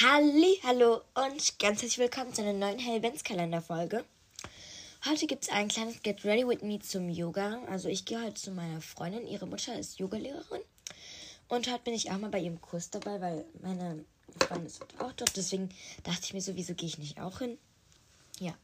Halli, hallo und ganz herzlich willkommen zu einer neuen Hellvents-Kalender-Folge. Heute gibt es ein kleines Get Ready With Me zum Yoga. Also ich gehe heute zu meiner Freundin, ihre Mutter ist Yogalehrerin. Und heute bin ich auch mal bei ihrem Kurs dabei, weil meine Freundin ist auch dort. Deswegen dachte ich mir so, wieso gehe ich nicht auch hin? Ja.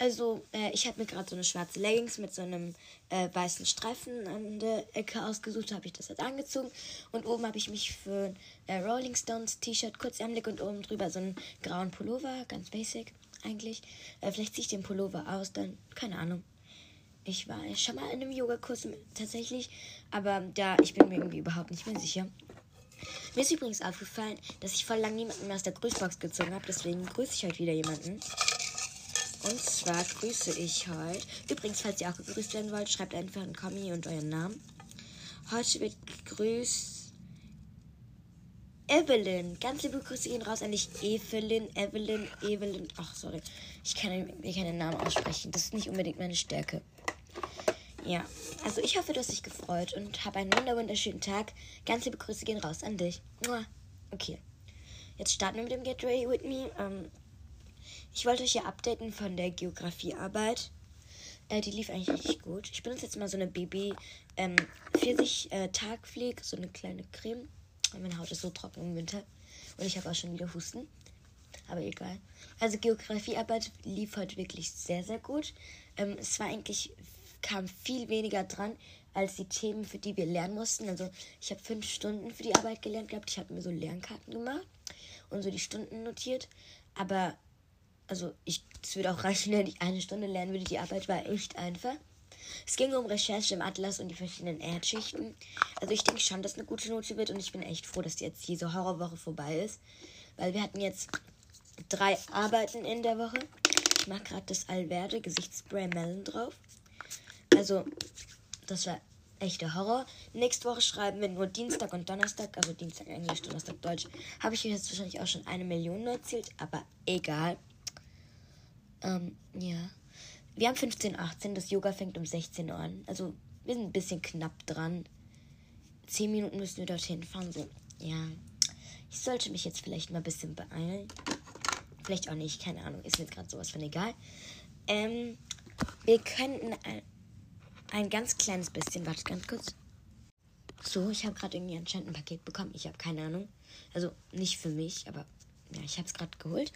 Also, äh, ich habe mir gerade so eine schwarze Leggings mit so einem äh, weißen Streifen an der Ecke ausgesucht, habe ich das jetzt angezogen. Und oben habe ich mich für ein äh, Rolling Stones T-Shirt kurzärmelig und oben drüber so einen grauen Pullover, ganz basic eigentlich. Äh, vielleicht ziehe ich den Pullover aus, dann, keine Ahnung. Ich war schon mal in einem Yogakurs tatsächlich, aber da, ich bin mir irgendwie überhaupt nicht mehr sicher. Mir ist übrigens aufgefallen, dass ich voll lange niemanden mehr aus der Grüßbox gezogen habe, deswegen grüße ich heute wieder jemanden. Und zwar grüße ich heute. Übrigens, falls ihr auch gegrüßt werden wollt, schreibt einfach einen Kommi und euren Namen. Heute wird gegrüßt Evelyn. Ganz liebe Grüße gehen raus an dich. Evelyn, Evelyn, Evelyn. Ach, sorry. Ich kann mir keinen Namen aussprechen. Das ist nicht unbedingt meine Stärke. Ja, also ich hoffe, du hast dich gefreut und hab einen wunderschönen Tag. Ganz liebe Grüße gehen raus an dich. Okay. Jetzt starten wir mit dem Get Ready With Me. Ähm, ich wollte euch ja updaten von der Geografiearbeit. Äh, die lief eigentlich richtig gut. Ich benutze jetzt mal so eine BB ähm, Pfirsich äh, Tagpflege, so eine kleine Creme. Meine Haut ist so trocken im Winter. Und ich habe auch schon wieder Husten. Aber egal. Also Geografiearbeit lief heute wirklich sehr, sehr gut. Ähm, es war eigentlich, kam viel weniger dran als die Themen, für die wir lernen mussten. Also ich habe fünf Stunden für die Arbeit gelernt gehabt. Ich habe mir so Lernkarten gemacht und so die Stunden notiert. Aber also ich, würde auch reichen, wenn ich eine Stunde lernen würde. Die Arbeit war echt einfach. Es ging um Recherche im Atlas und die verschiedenen Erdschichten. Also ich denke schon, dass eine gute Note wird und ich bin echt froh, dass jetzt diese Horrorwoche vorbei ist. Weil wir hatten jetzt drei Arbeiten in der Woche. Ich mache gerade das Alverde Gesichtsspray Melon drauf. Also, das war echter Horror. Nächste Woche schreiben wir nur Dienstag und Donnerstag, also Dienstag Englisch, Donnerstag Deutsch. Habe ich jetzt wahrscheinlich auch schon eine Million erzählt, aber egal. Ähm, ja. Wir haben 15.18 das Yoga fängt um 16 Uhr an. Also wir sind ein bisschen knapp dran. Zehn Minuten müssen wir dorthin fahren. So, ja. Ich sollte mich jetzt vielleicht mal ein bisschen beeilen. Vielleicht auch nicht, keine Ahnung. Ist mir jetzt gerade sowas von egal. Ähm, wir könnten ein, ein ganz kleines bisschen, warte ganz kurz. So, ich habe gerade irgendwie anscheinend ein Paket bekommen. Ich habe keine Ahnung. Also nicht für mich, aber ja, ich habe es gerade geholt.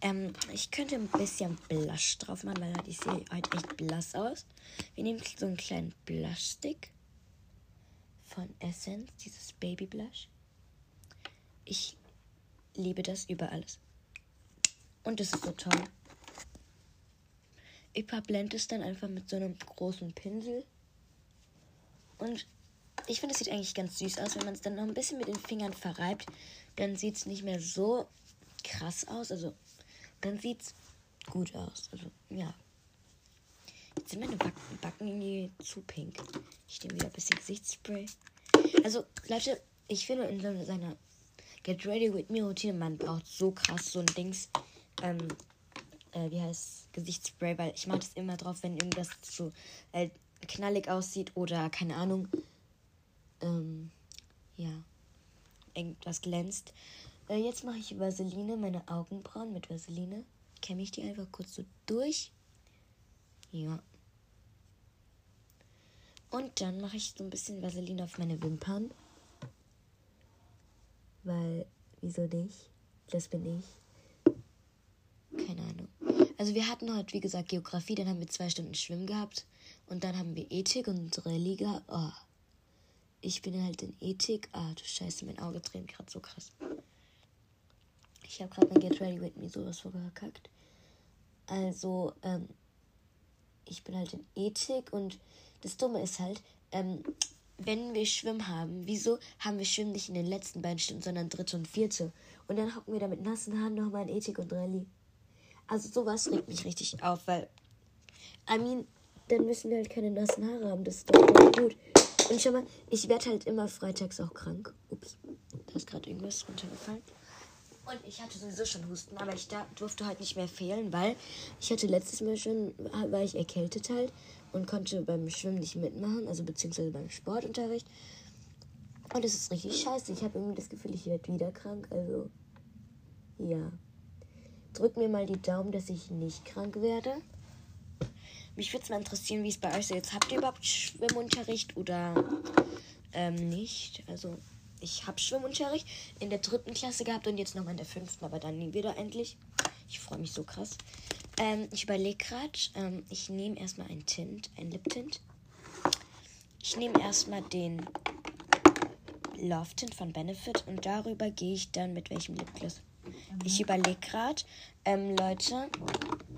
Ähm, ich könnte ein bisschen Blush drauf machen, weil ich sehe halt echt blass aus. Wir nehmen so einen kleinen Blush-Stick von Essence, dieses Baby Blush. Ich liebe das über alles. Und es ist so toll. Ich verblende es dann einfach mit so einem großen Pinsel. Und ich finde, es sieht eigentlich ganz süß aus. Wenn man es dann noch ein bisschen mit den Fingern verreibt, dann sieht es nicht mehr so krass aus. Also, dann sieht es gut aus. Also, ja. Jetzt sind meine Backen, Backen irgendwie zu pink. Ich nehme wieder ein bisschen Gesichtsspray. Also, Leute, ich finde in seiner Get Ready With Me Routine, man braucht so krass so ein Dings. Ähm, äh, wie heißt Gesichtsspray, weil ich mache das immer drauf, wenn irgendwas so äh, knallig aussieht oder keine Ahnung. Ähm, ja. Irgendwas glänzt. Äh, jetzt mache ich Vaseline, meine Augenbrauen mit Vaseline. Kämme ich die einfach kurz so durch. Ja. Und dann mache ich so ein bisschen Vaseline auf meine Wimpern. Weil, wieso nicht? Das bin ich. Keine Ahnung. Also wir hatten heute, wie gesagt, Geografie, dann haben wir zwei Stunden Schwimmen gehabt. Und dann haben wir Ethik und gehabt. Oh. Ich bin halt in Ethik. Ah, du Scheiße, mein Auge dreht gerade so krass. Ich habe gerade mein Get Ready With Me sowas vorgekackt. Also, ähm, ich bin halt in Ethik und das Dumme ist halt, ähm, wenn wir Schwimmen haben, wieso haben wir Schwimmen nicht in den letzten beiden Stunden, sondern dritte und vierte? Und dann hocken wir da mit nassen Haaren nochmal in Ethik und Rallye. Also sowas regt mich richtig auf, weil, I mean, dann müssen wir halt keine nassen Haare haben. Das ist doch voll gut. Und schau mal, ich werde halt immer freitags auch krank. Ups, da ist gerade irgendwas runtergefallen. Und ich hatte sowieso schon Husten, aber ich da, durfte heute nicht mehr fehlen, weil ich hatte letztes Mal schon, war ich erkältet halt und konnte beim Schwimmen nicht mitmachen, also beziehungsweise beim Sportunterricht. Und es ist richtig scheiße. Ich habe irgendwie das Gefühl, ich werde wieder krank, also Ja. Drückt mir mal die Daumen, dass ich nicht krank werde. Mich würde es mal interessieren, wie es bei euch so ist. Habt ihr überhaupt Schwimmunterricht oder ähm, nicht? Also, ich habe Schwimmunterricht in der dritten Klasse gehabt und jetzt nochmal in der fünften, aber dann nie wieder endlich. Ich freue mich so krass. Ähm, ich überlege gerade, ähm, ich nehme erstmal ein Tint, ein Lip-Tint. Ich nehme erstmal den Love Tint von Benefit und darüber gehe ich dann mit welchem Lipgloss. Ich überlege gerade, ähm, Leute,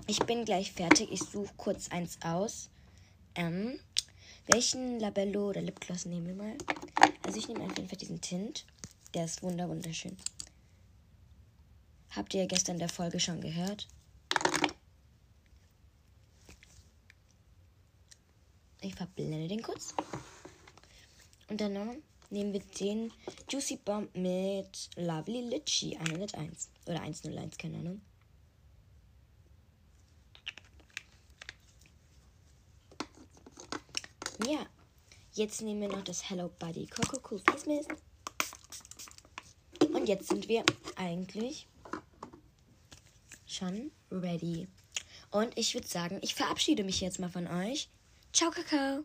ich bin gleich fertig. Ich suche kurz eins aus. Ähm, welchen Labello oder Lipgloss nehmen wir mal? Also ich nehme einfach diesen Tint. Der ist wunder wunderschön. Habt ihr ja gestern in der Folge schon gehört? Ich verblende den kurz. Und dann nehmen wir den Juicy Bomb mit Lovely Litchi 101. Oder 101, keine Ahnung. Ja, jetzt nehmen wir noch das Hello Buddy Coco Cool Face. Und jetzt sind wir eigentlich schon ready. Und ich würde sagen, ich verabschiede mich jetzt mal von euch. Ciao, Kakao.